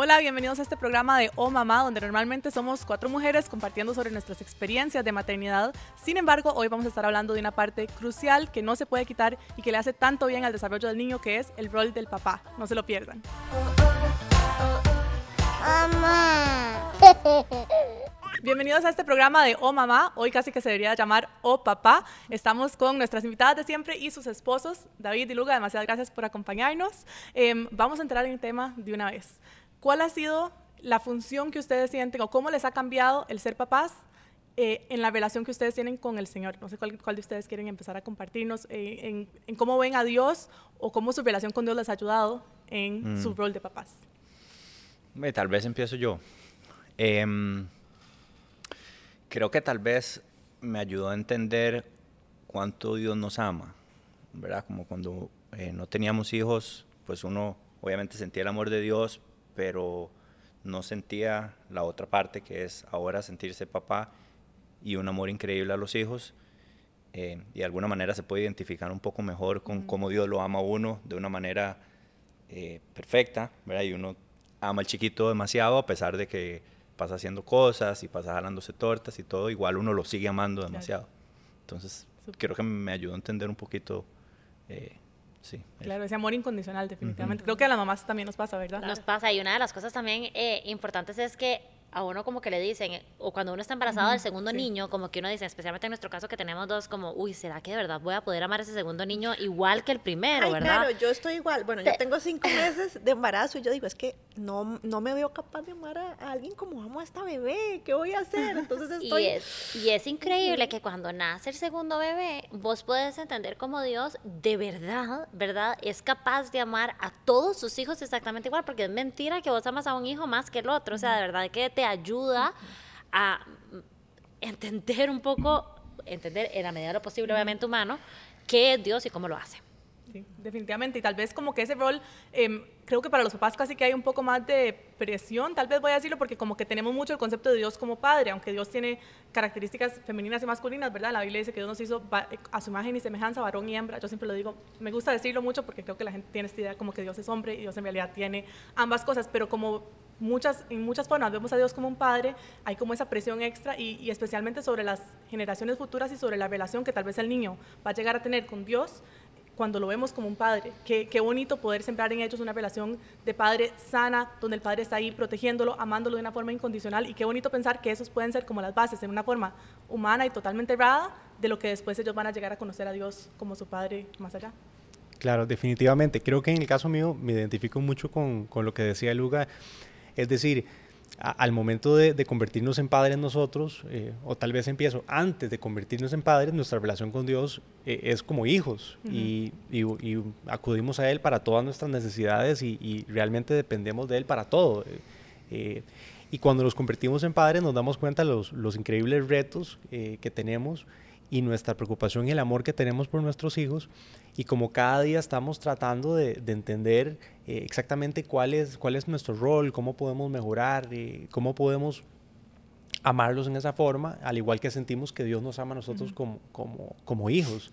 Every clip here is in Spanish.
Hola, bienvenidos a este programa de Oh Mamá, donde normalmente somos cuatro mujeres compartiendo sobre nuestras experiencias de maternidad. Sin embargo, hoy vamos a estar hablando de una parte crucial que no se puede quitar y que le hace tanto bien al desarrollo del niño, que es el rol del papá. No se lo pierdan. Mamá. Bienvenidos a este programa de Oh Mamá, hoy casi que se debería llamar Oh Papá. Estamos con nuestras invitadas de siempre y sus esposos, David y Luga. Demasiadas gracias por acompañarnos. Em, vamos a entrar en el tema de una vez. ¿Cuál ha sido la función que ustedes sienten o cómo les ha cambiado el ser papás eh, en la relación que ustedes tienen con el Señor? No sé cuál, cuál de ustedes quieren empezar a compartirnos eh, en, en, cómo ven a Dios o cómo su relación con Dios les ha ayudado en Mm. su rol de papás. Eh, Tal vez empiezo yo. Em, creo que tal vez me ayudó a entender cuánto Dios nos ama, ¿verdad? Como cuando eh, no teníamos hijos, pues uno obviamente sentía el amor de Dios, pero no sentía la otra parte que es ahora sentirse papá y un amor increíble a los hijos. eh, y de alguna manera se puede identificar un poco mejor con cómo Dios lo ama a uno de una manera eh, perfecta, ¿verdad? Y uno ama al chiquito demasiado a pesar de que pasa haciendo cosas y pasa jalándose tortas y todo, igual uno lo sigue amando demasiado. Entonces, Súper. creo que me ayudó a entender un poquito, eh, sí. eso. Claro, ese amor incondicional, definitivamente. Creo que a las mamás también nos pasa, ¿verdad? Nos pasa y una de las cosas también eh, importantes es que a uno como que le dicen, o cuando uno está embarazado del segundo sí. niño, como que uno dice, especialmente en nuestro caso que tenemos dos, como, uy, ¿será que de verdad voy a poder amar a ese segundo niño igual que el primero, Ay, verdad? claro, yo estoy igual. Bueno, yo tengo cinco meses de embarazo y yo digo, es que no, no me veo capaz de amar a, a alguien como amo a esta bebé. ¿Qué voy a hacer? Entonces estoy... Y es, y es increíble que cuando nace el segundo bebé, vos puedes entender cómo Dios de verdad, ¿verdad? Es capaz de amar a todos sus hijos exactamente igual, porque es mentira que vos amas a un hijo más que el otro. O sea, de verdad que te ayuda a entender un poco, entender en la medida de lo posible, obviamente humano, qué es Dios y cómo lo hace. Sí, definitivamente. Y tal vez como que ese rol, em, creo que para los papás casi que hay un poco más de presión, tal vez voy a decirlo, porque como que tenemos mucho el concepto de Dios como padre, aunque Dios tiene características femeninas y masculinas, ¿verdad? La Biblia dice que Dios nos hizo va- a su imagen y semejanza, varón y hembra. Yo siempre lo digo, me gusta decirlo mucho porque creo que la gente tiene esta idea como que Dios es hombre y Dios en realidad tiene ambas cosas, pero como muchas, en muchas formas vemos a Dios como un padre, hay como esa presión extra y, y especialmente sobre las generaciones futuras y sobre la relación que tal vez el niño va a llegar a tener con Dios cuando lo vemos como un padre. Qué, qué bonito poder sembrar en ellos una relación de padre sana, donde el padre está ahí protegiéndolo, amándolo de una forma incondicional y qué bonito pensar que esos pueden ser como las bases en una forma humana y totalmente errada de lo que después ellos van a llegar a conocer a Dios como su padre más allá. Claro, definitivamente. Creo que en el caso mío me identifico mucho con, con lo que decía Luga. Es decir, a- al momento de, de convertirnos en padres nosotros, eh, o tal vez empiezo, antes de convertirnos en padres, nuestra relación con Dios eh, es como hijos y, y- y acudimos a Él para todas nuestras necesidades y, y realmente dependemos de Él para todo. Eh, eh, y cuando nos convertimos en padres nos damos cuenta los, los increíbles retos eh, que tenemos y nuestra preocupación y el amor que tenemos por nuestros hijos y como cada día estamos tratando de, de entender eh, exactamente cuál es, cuál es nuestro rol, cómo podemos mejorar, eh, cómo podemos amarlos en esa forma, al igual que sentimos que Dios nos ama a nosotros como, como, como hijos.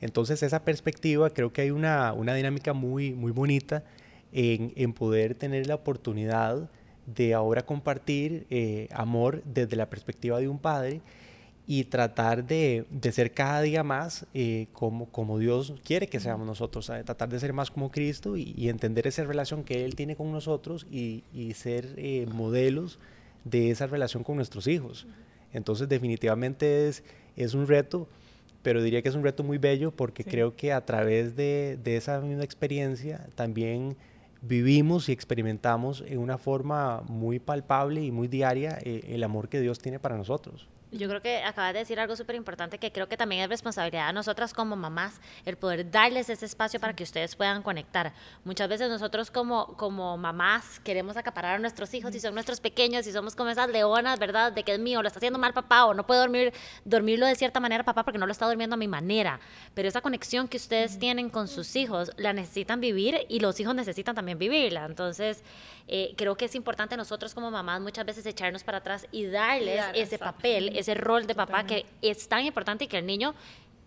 Entonces esa perspectiva creo que hay una, una dinámica muy, muy bonita en, en poder tener la oportunidad de ahora compartir eh, amor desde la perspectiva de un padre y tratar de, de ser cada día más eh, como, como Dios quiere que seamos nosotros, ¿sabe? tratar de ser más como Cristo y, y entender esa relación que Él tiene con nosotros y, y ser eh, modelos de esa relación con nuestros hijos. Entonces definitivamente es, es un reto, pero diría que es un reto muy bello porque Sí. creo que a través de, de esa misma experiencia también vivimos y experimentamos en una forma muy palpable y muy diaria eh, el amor que Dios tiene para nosotros. Yo creo que acabas de decir algo súper importante que creo que también es responsabilidad de nosotras como mamás el poder darles ese espacio para que ustedes puedan conectar. Muchas veces nosotros como, como mamás queremos acaparar a nuestros hijos y son nuestros pequeños y somos como esas leonas, ¿verdad? De que es mío, lo está haciendo mal papá o no puedo dormir, dormirlo de cierta manera papá porque no lo está durmiendo a mi manera. Pero esa conexión que ustedes tienen con sus hijos la necesitan vivir y los hijos necesitan también vivirla. Entonces, eh, creo que es importante nosotros como mamás muchas veces echarnos para atrás y darles dar ese papel, ese rol de papá que es tan importante y que el niño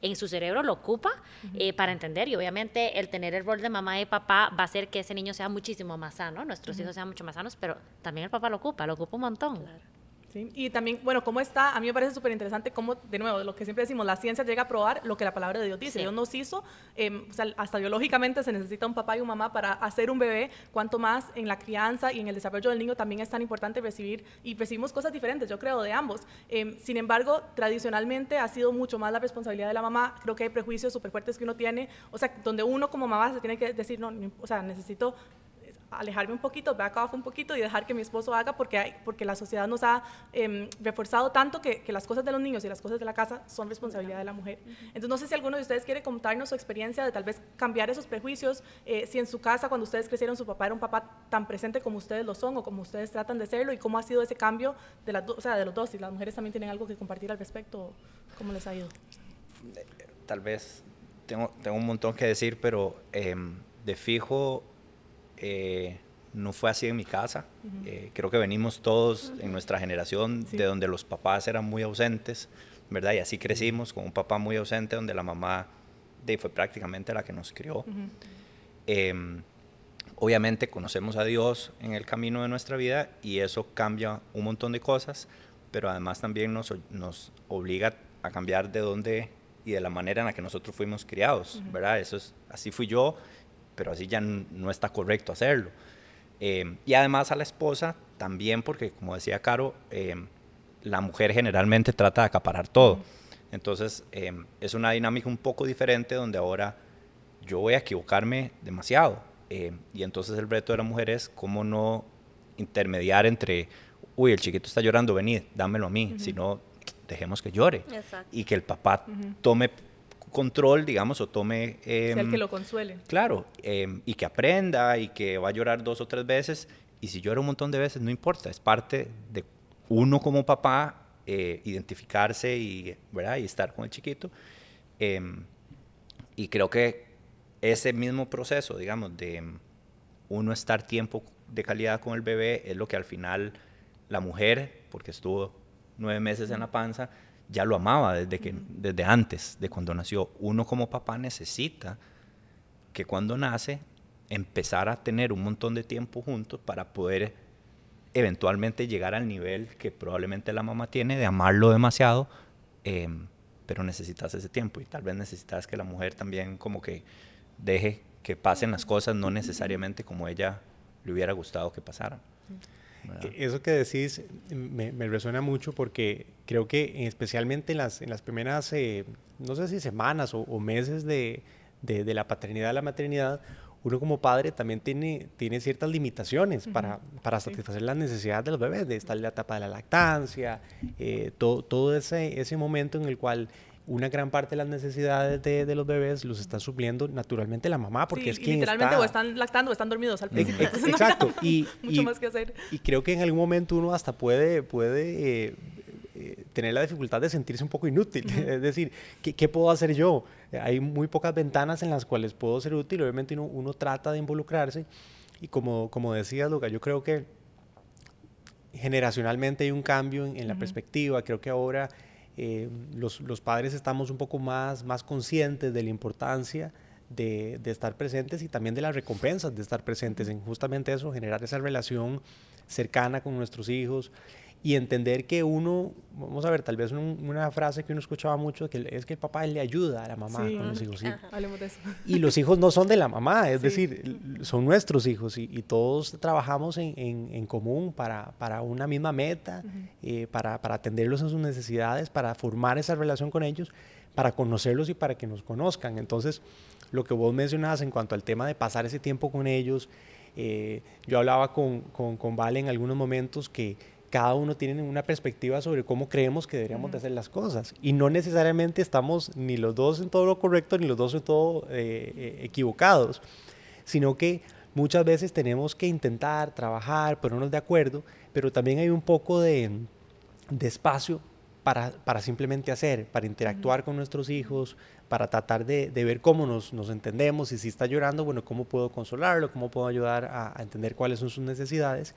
en su cerebro lo ocupa eh, para entender. Y obviamente el tener el rol de mamá y papá va a hacer que ese niño sea muchísimo más sano, nuestros hijos sean mucho más sanos, pero también el papá lo ocupa, lo ocupa un montón. Y también, bueno, cómo está, a mí me parece súper interesante cómo, de nuevo, lo que siempre decimos, la ciencia llega a probar lo que la palabra de Dios dice. Dios nos hizo, em, o sea, hasta biológicamente se necesita un papá y una mamá para hacer un bebé, cuanto más en la crianza y en el desarrollo del niño también es tan importante recibir, y recibimos cosas diferentes, yo creo, de ambos. Em, sin embargo, tradicionalmente ha sido mucho más la responsabilidad de la mamá, creo que hay prejuicios súper fuertes que uno tiene, o sea, donde uno como mamá se tiene que decir, no, o sea, necesito alejarme un poquito, back off un poquito y dejar que mi esposo haga porque, hay, porque la sociedad nos ha em, reforzado tanto que, que, las cosas de los niños y las cosas de la casa son responsabilidad de la mujer. Entonces no sé si alguno de ustedes quiere contarnos su experiencia de tal vez cambiar esos prejuicios, eh, si en su casa cuando ustedes crecieron su papá era un papá tan presente como ustedes lo son o como ustedes tratan de serlo y cómo ha sido ese cambio de, las o sea, de los dos, si las mujeres también tienen algo que compartir al respecto, ¿cómo les ha ido? Tal vez tengo, tengo un montón que decir, pero em, de fijo eh, no fue así en mi casa. Eh, creo que venimos todos en nuestra generación de donde los papás eran muy ausentes, ¿verdad? Y así crecimos con un papá muy ausente, donde la mamá de, fue prácticamente la que nos crió. Em, obviamente conocemos a Dios en el camino de nuestra vida y eso cambia un montón de cosas, pero además también nos, nos obliga a cambiar de dónde y de la manera en la que nosotros fuimos criados, ¿verdad? Eso es, así fui yo pero así ya no está correcto hacerlo. Eh, y además a la esposa también, porque como decía Caro, eh, la mujer generalmente trata de acaparar todo. Entonces eh, es una dinámica un poco diferente donde ahora yo voy a equivocarme demasiado. y entonces el reto de la mujer es cómo no intermediar entre, uy, el chiquito está llorando, venid, dámelo a mí, sino dejemos que llore. Y que el papá tome control, digamos, o tome... Eh, el que lo consuele. Claro, em, y que aprenda y que va a llorar dos o tres veces. Y si llora un montón de veces, no importa, es parte de uno como papá eh, identificarse y, ¿verdad? y estar con el chiquito. Em, y creo que ese mismo proceso, digamos, de uno estar tiempo de calidad con el bebé es lo que al final la mujer, porque estuvo nueve meses en la panza, ya lo amaba desde, que, desde antes de cuando nació. Uno como papá necesita que cuando nace empezar a tener un montón de tiempo juntos para poder eventualmente llegar al nivel que probablemente la mamá tiene de amarlo demasiado, em, pero necesitas ese tiempo y tal vez necesitas que la mujer también como que deje que pasen las cosas no necesariamente como ella le hubiera gustado que pasaran. Eso que decís me, resuena mucho porque creo que especialmente en las, en las primeras, eh, no sé si semanas o, meses de, de, la paternidad a la maternidad, uno como padre también tiene, tiene ciertas limitaciones para, para satisfacer las necesidades de los bebés, de estar en la etapa de la lactancia, eh, todo, todo ese, ese momento en el cual una gran parte de las necesidades de, de, los bebés los está supliendo naturalmente la mamá, porque es quien literalmente o están lactando o están dormidos al principio. Exacto. y, mucho más que hacer. Y creo que en algún momento uno hasta puede, puede eh, eh, tener la dificultad de sentirse un poco inútil. Es decir, ¿qué, ¿qué, puedo hacer yo? Hay muy pocas ventanas en las cuales puedo ser útil. Obviamente uno, uno trata de involucrarse. Y como, como decía Luca, yo creo que generacionalmente hay un cambio en, la perspectiva. Creo que ahora eh, los, los, padres estamos un poco más, más conscientes de la importancia de, de, estar presentes y también de las recompensas de estar presentes en justamente eso, generar esa relación cercana con nuestros hijos y entender que uno, vamos a ver, tal vez una frase que uno escuchaba mucho, que es que el papá le ayuda a la mamá con los hijos. Hablemos de eso. Y los hijos no son de la mamá, es decir, son nuestros hijos y, todos trabajamos en, en, común para, para, una misma meta, eh, para, para atenderlos en sus necesidades, para formar esa relación con ellos, para conocerlos y para que nos conozcan. Entonces, lo que vos mencionabas en cuanto al tema de pasar ese tiempo con ellos, eh, yo hablaba con, con, con Vale en algunos momentos que cada uno tiene una perspectiva sobre cómo creemos que deberíamos de hacer las cosas. Y no necesariamente estamos ni los dos en todo lo correcto, ni los dos en todo eh, eh, equivocados, sino que muchas veces tenemos que intentar trabajar, ponernos de acuerdo, pero también hay un poco de, de espacio para, para, simplemente hacer, para interactuar con nuestros hijos, para tratar de, de ver cómo nos, nos, entendemos y si está llorando, bueno, cómo puedo consolarlo, cómo puedo ayudar a, a entender cuáles son sus necesidades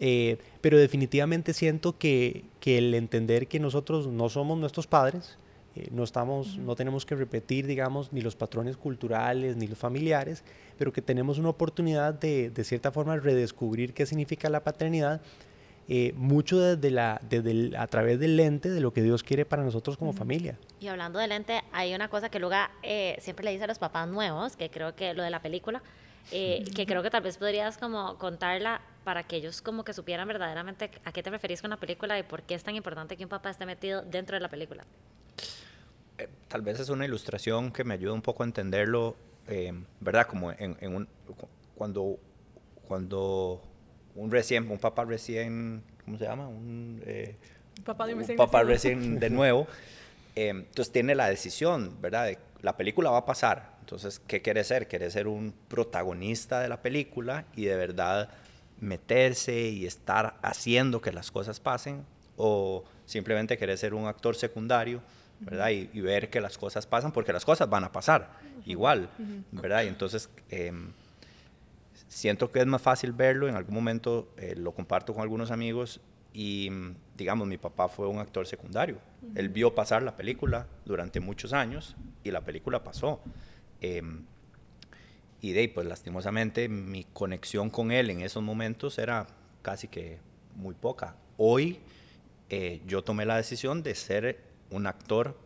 eh, pero definitivamente siento que, que, el entender que nosotros no somos nuestros padres, Eh, no, estamos, no tenemos que repetir, digamos, ni los patrones culturales ni los familiares, pero que tenemos una oportunidad de, de cierta forma, redescubrir qué significa la paternidad, eh, mucho desde la, desde a través del lente de lo que Dios quiere para nosotros como familia. Y hablando del lente, hay una cosa que Luga eh, siempre le dice a los papás nuevos, que creo que lo de la película, eh, que creo que tal vez podrías como contarla para que ellos como que supieran verdaderamente a qué te referís con la película y por qué es tan importante que un papá esté metido dentro de la película. Eh, tal vez es una ilustración que me ayuda un poco a entenderlo, ¿verdad? Como en, un, cuando, cuando un recién, un papá recién, ¿cómo se llama? Un, papá, de un papá recién de nuevo. entonces tiene la decisión, ¿verdad? De, la película va a pasar, entonces, ¿qué quiere ser? Quiere ser un protagonista de la película y de verdad meterse y estar haciendo que las cosas pasen o simplemente quiere ser un actor secundario, ¿verdad? Y, ver que las cosas pasan porque las cosas van a pasar igual, ¿verdad? Y entonces em, siento que es más fácil verlo, en algún momento eh, lo comparto con algunos amigos y digamos, mi papá fue un actor secundario. Él vio pasar la película durante muchos años y la película pasó. Em, y de ahí, pues lastimosamente, mi conexión con él en esos momentos era casi que muy poca. Hoy eh, yo tomé la decisión de ser un actor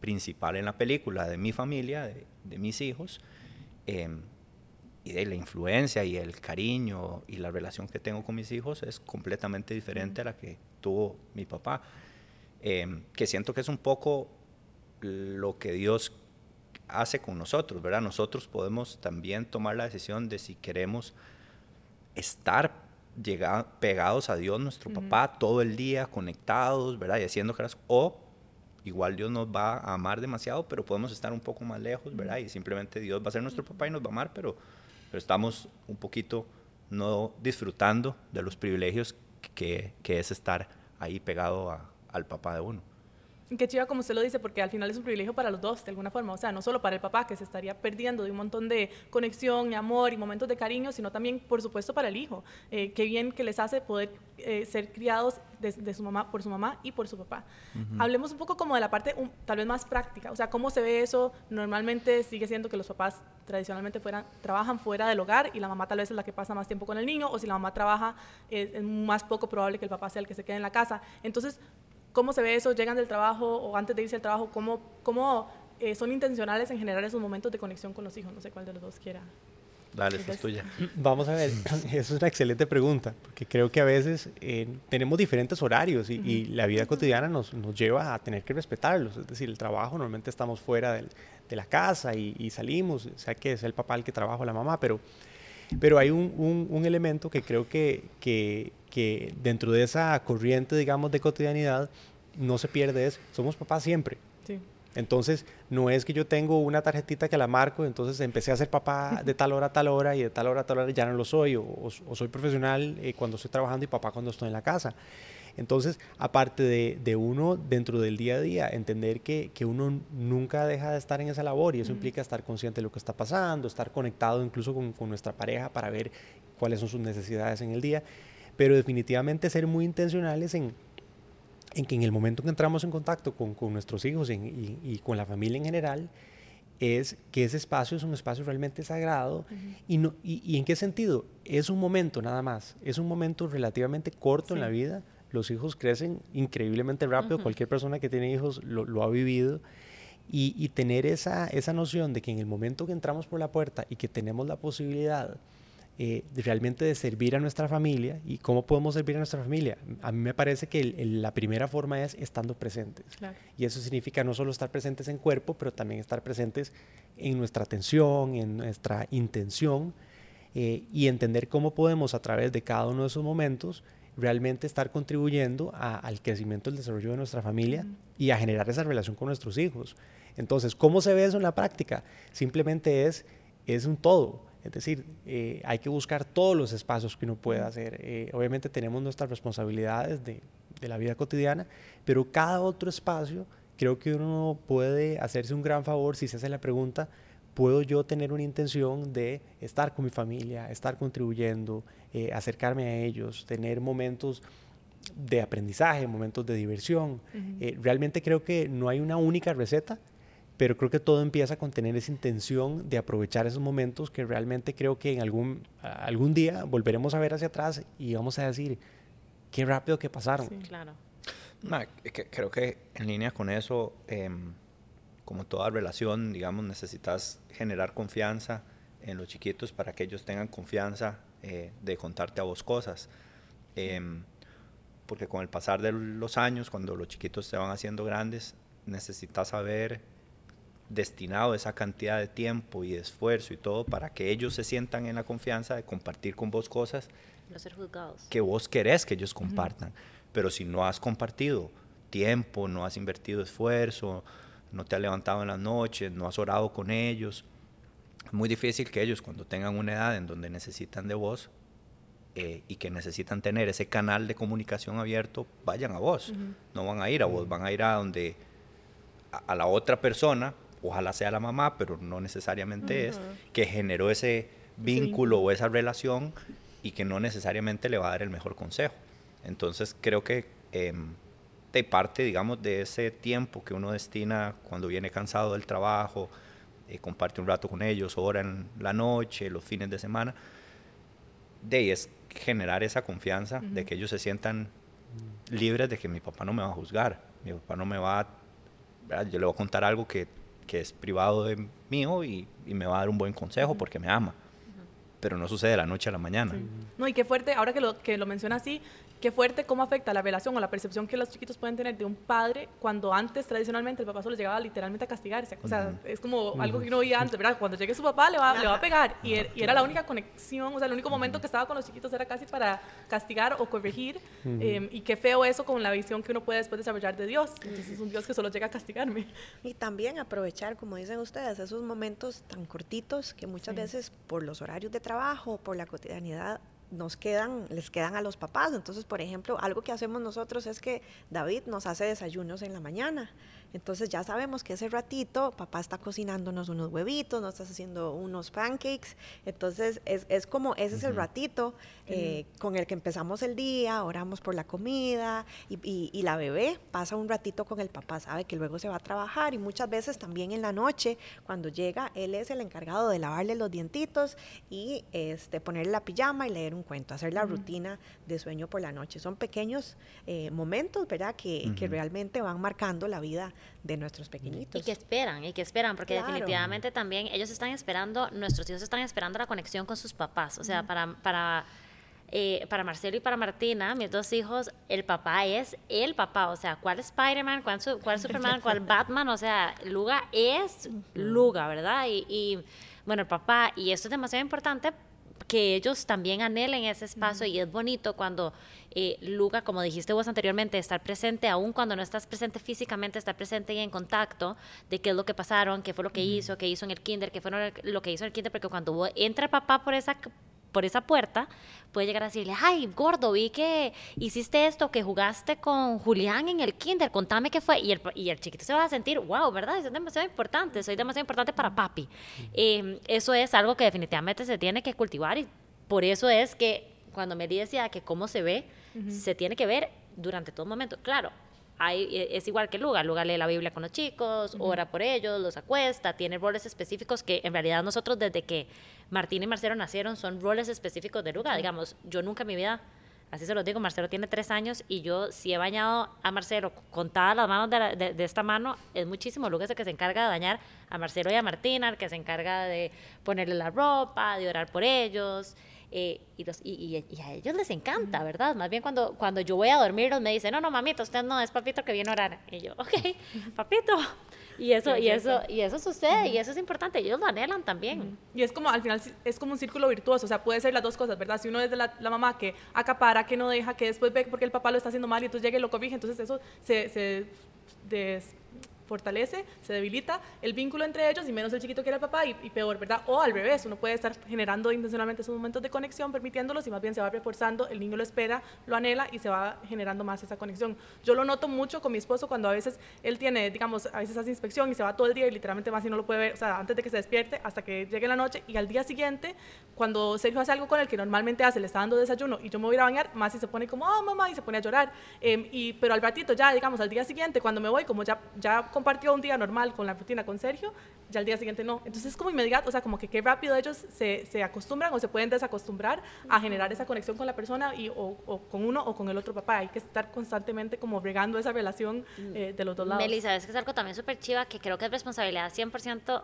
principal en la película de mi familia, de, mis hijos, em, y de la influencia y el cariño y la relación que tengo con mis hijos es completamente diferente a la que tuvo mi papá, em, que siento que es un poco lo que Dios hace con nosotros, ¿verdad? Nosotros podemos también tomar la decisión de si queremos estar pegados a Dios, nuestro papá, todo el día, conectados, ¿verdad? Y haciendo cosas, o igual Dios nos va a amar demasiado, pero podemos estar un poco más lejos, ¿verdad? Y simplemente Dios va a ser nuestro papá y nos va a amar, pero, pero estamos un poquito no disfrutando de los privilegios que, que es estar ahí pegado al papá de uno. Qué chiva como usted lo dice, porque al final es un privilegio para los dos, de alguna forma. O sea, no solo para el papá, que se estaría perdiendo de un montón de conexión y amor y momentos de cariño, sino también, por supuesto, para el hijo. Eh, qué bien que les hace poder eh, ser criados de, su mamá, por su mamá y por su papá. Hablemos un poco como de la parte tal vez más práctica. O sea, ¿cómo se ve eso? Normalmente sigue siendo que los papás tradicionalmente fueran, trabajan fuera del hogar y la mamá tal vez es la que pasa más tiempo con el niño, o si la mamá trabaja, es más poco probable que el papá sea el que se quede en la casa. Entonces, ¿Cómo se ve eso? ¿Llegan del trabajo o antes de irse al trabajo? ¿Cómo, cómo eh, son intencionales en generar esos momentos de conexión con los hijos? No sé cuál de los dos quiera. Dale, esta es tuya. Vamos a ver, es una excelente pregunta, porque creo que a veces eh, tenemos diferentes horarios y, la vida cotidiana nos, nos, lleva a tener que respetarlos. Es decir, el trabajo, normalmente estamos fuera de la casa y, salimos, o sea que es el papá el que trabaja o la mamá, pero, pero hay un, un, un elemento que creo que, que, que dentro de esa corriente, digamos, de cotidianidad, no se pierde es, somos papás siempre. Entonces, no es que yo tengo una tarjetita que la marco, entonces empecé a ser papá de tal hora a tal hora y de tal hora a tal hora ya no lo soy, o, soy profesional eh, cuando estoy trabajando y papá cuando estoy en la casa. Entonces, aparte de, uno dentro del día a día, entender que, uno nunca deja de estar en esa labor y eso implica estar consciente de lo que está pasando, estar conectado incluso con, con nuestra pareja para ver cuáles son sus necesidades en el día pero definitivamente ser muy intencionales en, en que en el momento que entramos en contacto con, con nuestros hijos y, y, con la familia en general, es que ese espacio es un espacio realmente sagrado. y, no, y, en qué sentido? Es un momento nada más, es un momento relativamente corto en la vida. Los hijos crecen increíblemente rápido, cualquier persona que tiene hijos lo, lo ha vivido. Y, y, tener esa, esa noción de que en el momento que entramos por la puerta y que tenemos la posibilidad eh, realmente de servir a nuestra familia y cómo podemos servir a nuestra familia. A mí me parece que la primera forma es estando presentes. Y eso significa no solo estar presentes en cuerpo, pero también estar presentes en nuestra atención, en nuestra intención eh, y entender cómo podemos a través de cada uno de esos momentos realmente estar contribuyendo al crecimiento, el desarrollo de nuestra familia y a generar esa relación con nuestros hijos. Entonces, ¿cómo se ve eso en la práctica? Simplemente es, es un todo es decir, eh, hay que buscar todos los espacios que uno pueda hacer. Eh, obviamente tenemos nuestras responsabilidades de, de, la vida cotidiana, pero cada otro espacio creo que uno puede hacerse un gran favor si se hace la pregunta, ¿puedo yo tener una intención de estar con mi familia, estar contribuyendo, eh, acercarme a ellos, tener momentos de aprendizaje, momentos de diversión. Eh, realmente creo que no hay una única receta, pero creo que todo empieza con tener esa intención de aprovechar esos momentos que realmente creo que en algún, algún día volveremos a ver hacia atrás y vamos a decir, qué rápido que pasaron. Sí, claro. creo que en línea con eso, em, como toda relación, digamos, necesitas generar confianza en los chiquitos para que ellos tengan confianza eh, de contarte a vos cosas. Em, porque con el pasar de los años, cuando los chiquitos se van haciendo grandes, necesitas haber destinado esa cantidad de tiempo y de esfuerzo y todo para que ellos se sientan en la confianza de compartir con vos cosas que vos querés que ellos compartan. Pero si no has compartido tiempo, no has invertido esfuerzo, no te has levantado en las noches, no has orado con ellos, es muy difícil que ellos cuando tengan una edad en donde necesitan de vos, eh, y que necesitan tener ese canal de comunicación abierto, vayan a vos. No van a ir a vos, van a ir a donde a, la otra persona, ojalá sea la mamá, pero no necesariamente es, que generó ese vínculo o esa relación y que no necesariamente le va a dar el mejor consejo. Entonces creo que em, de parte, digamos, de ese tiempo que uno destina cuando viene cansado del trabajo, eh, comparte un rato con ellos, ora en la noche, los fines de semana, de ahí es generar esa confianza de que ellos se sientan libres de que mi papá no me va a juzgar, mi papá no me va a, yo le voy a contar algo que, que es privado de mío y, y, me va a dar un buen consejo porque me ama. Pero no sucede de la noche a la mañana. No, y qué fuerte, ahora que lo, que lo menciona así, qué fuerte cómo afecta la relación o la percepción que los chiquitos pueden tener de un padre cuando antes tradicionalmente el papá solo llegaba literalmente a castigarse. O sea, es como algo que uno oía antes, ¿verdad? Cuando llegue su papá le va, le va a pegar y, er, y, era la única conexión, o sea, el único momento que estaba con los chiquitos era casi para castigar o corregir. Em, y qué feo eso con la visión que uno puede después desarrollar de Dios. Entonces es un Dios que solo llega a castigarme. Y también aprovechar, como dicen ustedes, esos momentos tan cortitos que muchas veces por los horarios de trabajo, por la cotidianidad, nos quedan, les quedan a los papás. Entonces, por ejemplo, algo que hacemos nosotros es que David nos hace desayunos en la mañana. Entonces ya sabemos que ese ratito papá está cocinándonos unos huevitos, nos está haciendo unos pancakes. Entonces es, es como ese es el ratito eh, con el que empezamos el día, oramos por la comida y, y, la bebé pasa un ratito con el papá, sabe que luego se va a trabajar y muchas veces también en la noche cuando llega él es el encargado de lavarle los dientitos y este, ponerle la pijama y leer un cuento, hacer la rutina de sueño por la noche. Son pequeños eh, momentos, ¿verdad? Que, que realmente van marcando la vida de nuestros pequeñitos. Y que esperan, y que esperan, porque definitivamente también ellos están esperando, nuestros hijos están esperando la conexión con sus papás. O sea, para, para, eh, para Marcelo y para Martina, mis dos hijos, el papá es el papá. O sea, ¿cuál Spider-Man? ¿Cuál, ¿Cuál, Superman? ¿Cuál Batman? O sea, Luga es Luga, ¿verdad? Y, y bueno, el papá, y esto es demasiado importante que ellos también anhelen ese espacio y es bonito cuando eh, Luga, como dijiste vos anteriormente, estar presente, aún cuando no estás presente físicamente, estar presente y en contacto de qué es lo que pasaron, qué fue lo que hizo, qué hizo en el kinder, qué fue lo que hizo en el kinder, porque cuando entra papá por esa por esa puerta, puede llegar a decirle, ay, gordo, vi que hiciste esto, que jugaste con Julián en el kinder, contame qué fue. Y el, y el chiquito se va a sentir, wow, ¿verdad? Eso es demasiado importante, soy demasiado importante para papi. Em, eso es algo que definitivamente se tiene que cultivar y por eso es que cuando me decía que cómo se ve, se tiene que ver durante todo momento. Claro, e, es igual que Luga. Luga lee la Biblia con los chicos, ora por ellos, los acuesta, tiene roles específicos que en realidad nosotros desde que Martín y Marcelo nacieron son roles específicos de Luga. Digamos, yo nunca en mi vida, así se los digo, Marcelo tiene tres años y yo si he bañado a Marcelo contadas las manos de, de, esta mano, es muchísimo. Luga es el que se encarga de bañar a Marcelo y a Martina, el que se encarga de ponerle la ropa, de orar por ellos. Eh, y, los, y, a ellos les encanta, ¿verdad? Más bien cuando, cuando yo voy a dormir, me dicen, no, no, mamita, usted no, es papito que viene a orar. Y yo, ok, papito. Y eso, y eso, y eso sucede, y eso es importante, ellos lo anhelan también. Y es como, al final, es como un círculo virtuoso, o sea, puede ser las dos cosas, ¿verdad? Si uno es de la, mamá que acapara, que no deja, que después ve porque el papá lo está haciendo mal y entonces llega y lo cobija, entonces eso se, se fortalece, se debilita el vínculo entre ellos y menos el chiquito quiere al papá y, y, peor, ¿verdad? O al revés, uno puede estar generando intencionalmente esos momentos de conexión, permitiéndolos y más bien se va reforzando, el niño lo espera, lo anhela y se va generando más esa conexión. Yo lo noto mucho con mi esposo cuando a veces él tiene, digamos, a veces hace inspección y se va todo el día y literalmente más y no lo puede ver, o sea, antes de que se despierte hasta que llegue la noche y al día siguiente, cuando Sergio hace algo con el que normalmente hace, le está dando desayuno y yo me voy a bañar, más y se pone como, oh mamá, y se pone a llorar. Eh, y, pero al ratito ya, digamos, al día siguiente, cuando me voy, como ya, ya compartió un día normal con la rutina con Sergio, ya al día siguiente no. Entonces es como inmediato, o sea, como que qué rápido ellos se, se acostumbran o se pueden desacostumbrar a generar esa conexión con la persona y, o, o, con uno o con el otro papá. Hay que estar constantemente como regando esa relación eh, de los dos lados. Melissa, es que es algo también súper chiva que creo que es responsabilidad 100%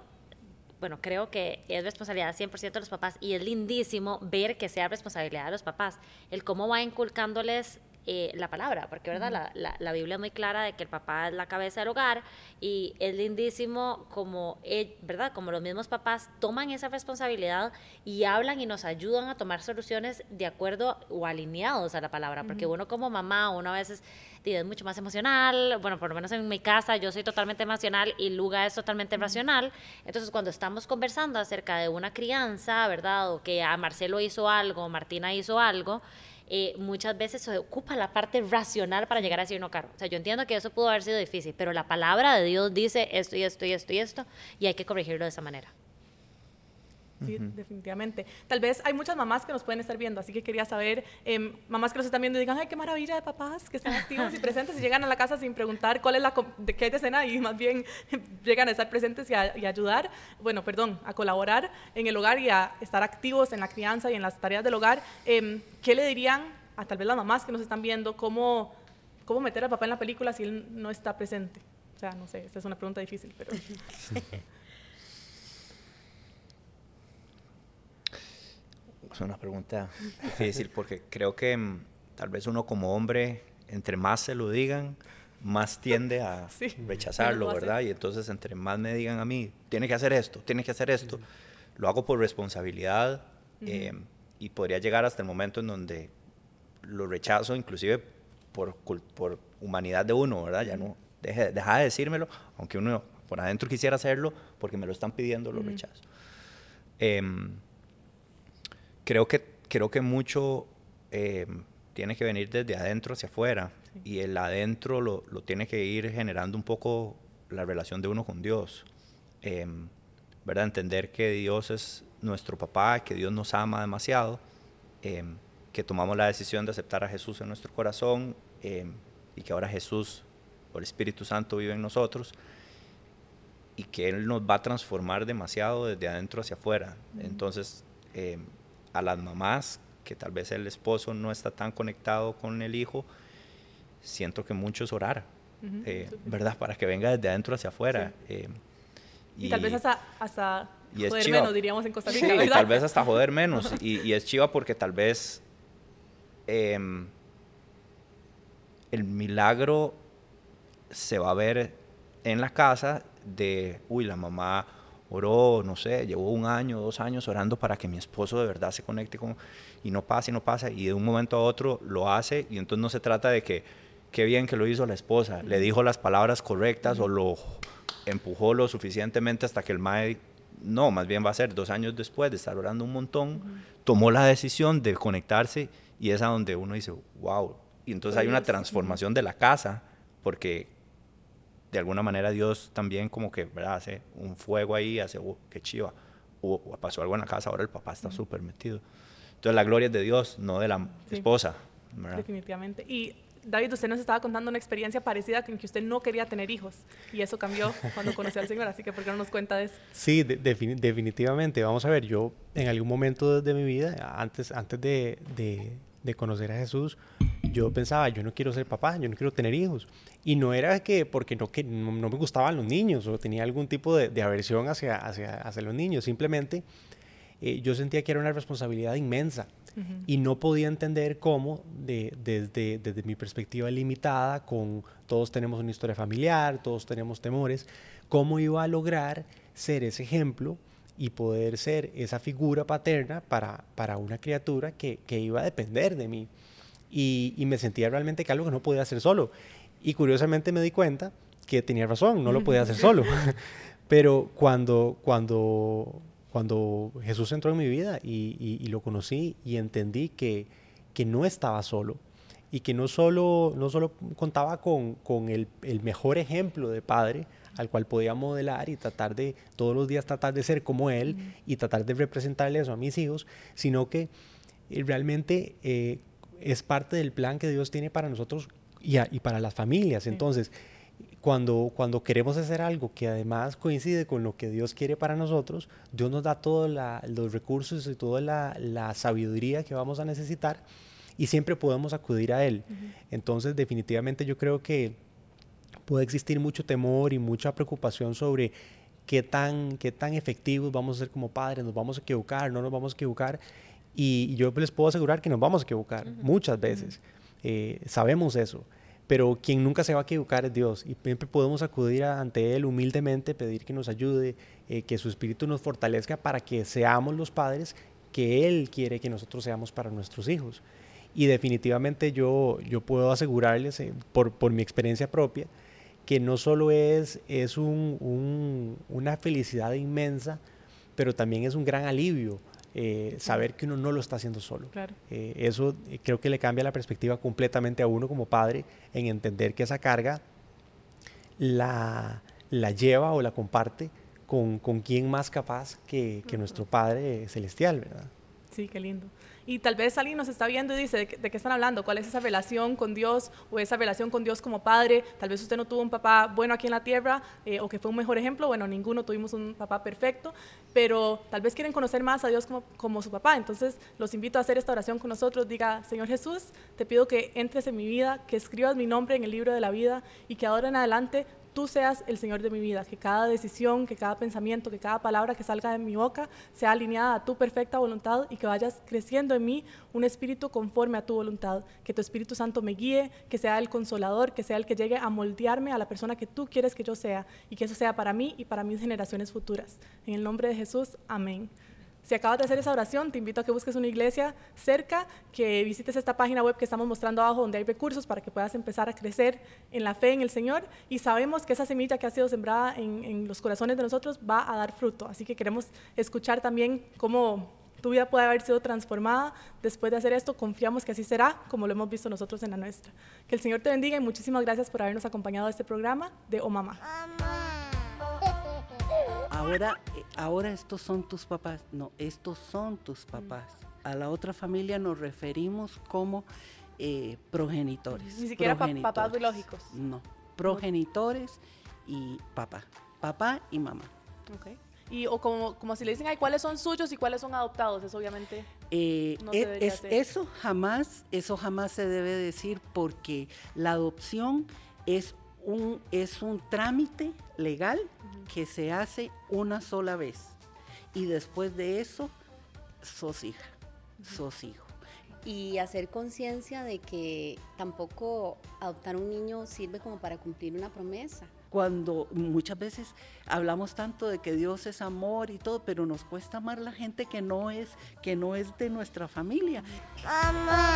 bueno, creo que es responsabilidad 100% de los papás y es lindísimo ver que sea responsabilidad de los papás, el cómo va inculcándoles eh, la palabra, porque verdad la, la, la, Biblia es muy clara de que el papá es la cabeza del hogar y es lindísimo como, él, verdad, como los mismos papás toman esa responsabilidad y hablan y nos ayudan a tomar soluciones de acuerdo o alineados a la palabra, porque uno como mamá, uno a veces es mucho más emocional, bueno, por lo menos en mi casa yo soy totalmente emocional y Luga es totalmente racional, entonces cuando estamos conversando acerca de una crianza, ¿verdad? O que a Marcelo hizo algo, Martina hizo algo, eh, muchas veces se ocupa la parte racional para llegar a decir no, caro. O sea, yo entiendo que eso pudo haber sido difícil, pero la palabra de Dios dice esto y esto y esto y esto, y hay que corregirlo de esa manera. Sí, uh -huh. definitivamente. Tal vez hay muchas mamás que nos pueden estar viendo, así que quería saber, eh, mamás que nos están viendo y digan, ay, qué maravilla de papás que están activos y presentes y llegan a la casa sin preguntar cuál es la, de qué hay de cena y más bien llegan a estar presentes y a, y a, ayudar, bueno, perdón, a colaborar en el hogar y a estar activos en la crianza y en las tareas del hogar. Eh, ¿Qué le dirían a tal vez las mamás que nos están viendo cómo, cómo meter al papá en la película si él no está presente? O sea, no sé, esta es una pregunta difícil, pero... Es una pregunta difícil porque creo que mm, tal vez uno como hombre, entre más se lo digan, más tiende a sí, rechazarlo, ¿verdad? Y entonces entre más me digan a mí, tiene que hacer esto, tiene que hacer esto, uh -huh. lo hago por responsabilidad uh -huh. eh, y podría llegar hasta el momento en donde lo rechazo, inclusive por, por humanidad de uno, ¿verdad? Ya no, deje, deja de decírmelo, aunque uno por adentro quisiera hacerlo, porque me lo están pidiendo, lo uh -huh. rechazo. Eh, creo que, creo que mucho eh, tiene que venir desde adentro hacia afuera sí. y el adentro lo, lo, tiene que ir generando un poco la relación de uno con Dios. Eh, ¿verdad? Entender que Dios es nuestro papá, que Dios nos ama demasiado, eh, que tomamos la decisión de aceptar a Jesús en nuestro corazón y que ahora Jesús o el Espíritu Santo vive en nosotros y que Él nos va a transformar demasiado desde adentro hacia afuera. Entonces, a las mamás, que tal vez el esposo no está tan conectado con el hijo, siento que mucho es orar, uh -huh, eh, ¿verdad? Para que venga desde adentro hacia afuera. Sí. Eh, y, y, tal vez hasta, hasta joder chiva. menos, diríamos en Costa Rica, sí, ¿verdad? tal vez hasta joder menos. y, y, es chiva porque tal vez eh, el milagro se va a ver en la casa de, uy, la mamá oró, no sé, llevó un año, dos años orando para que mi esposo de verdad se conecte con, y no pasa y no pasa, y de un momento a otro lo hace, y entonces no se trata de que, qué bien que lo hizo la esposa, le dijo las palabras correctas o lo empujó lo suficientemente hasta que el mae, no, más bien va a ser dos años después de estar orando un montón, tomó la decisión de conectarse, y es a donde uno dice, wow, y entonces hay una transformación de la casa, porque de alguna manera Dios también como que ¿verdad? hace un fuego ahí, hace, oh, qué chiva, o, o, pasó algo en la casa, ahora el papá está súper metido. Entonces la gloria es de Dios, no de la sí. esposa. ¿verdad? Definitivamente. Y David, usted nos estaba contando una experiencia parecida en que usted no quería tener hijos y eso cambió cuando conoció al Señor, así que ¿por qué no nos cuenta de eso? Sí, de, de, definitivamente. Vamos a ver, yo en algún momento de mi vida, antes, antes de, de, de conocer a Jesús, yo pensaba, yo no quiero ser papá, yo no quiero tener hijos. Y no era que porque no, que no, no me gustaban los niños o tenía algún tipo de, de aversión hacia, hacia, hacia, los niños, simplemente eh, yo sentía que era una responsabilidad inmensa uh -huh. y no podía entender cómo, de, desde, desde mi perspectiva limitada, con todos tenemos una historia familiar, todos tenemos temores, cómo iba a lograr ser ese ejemplo y poder ser esa figura paterna para, para una criatura que, que iba a depender de mí. Y, y, me sentía realmente que algo que no podía hacer solo. Y curiosamente me di cuenta que tenía razón, no lo podía hacer solo. Pero cuando, cuando, cuando Jesús entró en mi vida y, lo conocí y entendí que, que, no estaba solo y que no solo, no solo contaba con, con el, el, mejor ejemplo de padre al cual podía modelar y tratar de todos los días tratar de ser como él y tratar de representarle eso a mis hijos, sino que eh, realmente eh, es parte del plan que Dios tiene para nosotros y, y para las familias. Entonces, cuando, cuando queremos hacer algo que además coincide con lo que Dios quiere para nosotros, Dios nos da todos los recursos y toda la, sabiduría que vamos a necesitar y siempre podemos acudir a Él. Entonces, definitivamente yo creo que puede existir mucho temor y mucha preocupación sobre qué tan, qué tan efectivos vamos a ser como padres, nos vamos a equivocar, no nos vamos a equivocar. Y yo les puedo asegurar que nos vamos a equivocar muchas veces. Eh, sabemos eso pero quien nunca se va a equivocar es Dios y siempre podemos acudir ante Él humildemente, pedir que nos ayude, eh, que su espíritu nos fortalezca para que seamos los padres que Él quiere que nosotros seamos para nuestros hijos. Y definitivamente yo, yo puedo asegurarles, eh, por, por, mi experiencia propia, que no solo es, es un, una felicidad inmensa, pero también es un gran alivio eh, saber que uno no lo está haciendo solo. Eh, eso eh, creo que le cambia la perspectiva completamente a uno como padre en entender que esa carga la, la lleva o la comparte con, con quien más capaz que, que nuestro Padre Celestial, ¿verdad? Sí, qué lindo y tal vez alguien nos está viendo y dice, ¿de, qué están hablando? ¿Cuál es esa relación con Dios o esa relación con Dios como padre? Tal vez usted no tuvo un papá bueno aquí en la tierra eh, o que fue un mejor ejemplo. Bueno, ninguno tuvimos un papá perfecto, pero tal vez quieren conocer más a Dios como, como su papá. Entonces, los invito a hacer esta oración con nosotros. Diga, Señor Jesús, te pido que entres en mi vida, que escribas mi nombre en el libro de la vida y que ahora en adelante tú seas el Señor de mi vida, que cada decisión, que cada pensamiento, que cada palabra que salga de mi boca sea alineada a tu perfecta voluntad y que vayas creciendo en mí un espíritu conforme a tu voluntad, que tu Espíritu Santo me guíe, que sea el consolador, que sea el que llegue a moldearme a la persona que tú quieres que yo sea y que eso sea para mí y para mis generaciones futuras. En el nombre de Jesús, amén. Si acabas de hacer esa oración, te invito a que busques una iglesia cerca, que visites esta página web que estamos mostrando abajo, donde hay recursos para que puedas empezar a crecer en la fe en el Señor. Y sabemos que esa semilla que ha sido sembrada en, los corazones de nosotros va a dar fruto. Así que queremos escuchar también cómo tu vida puede haber sido transformada después de hacer esto. Confiamos que así será, como lo hemos visto nosotros en la nuestra. Que el Señor te bendiga y muchísimas gracias por habernos acompañado a este programa de O Mamá ahora, eh, ahora estos son tus papás. No, estos son tus mm. papás. A la otra familia nos referimos como eh, progenitores. Ni siquiera papás biológicos. No, progenitores y papá. Papá y mamá. Ok. Y o como, como si le dicen, ay, ¿cuáles son suyos y cuáles son adoptados? Eso obviamente eh, no se e, es, Eso jamás, eso jamás se debe decir porque la adopción es un, es un trámite legal que se hace una sola vez y después de eso sos hija, sos hijo. Y hacer conciencia de que tampoco adoptar un niño sirve como para cumplir una promesa. Cuando muchas veces hablamos tanto de que Dios es amor y todo, pero nos cuesta amar la gente que no es, que no es de nuestra familia. Mamá.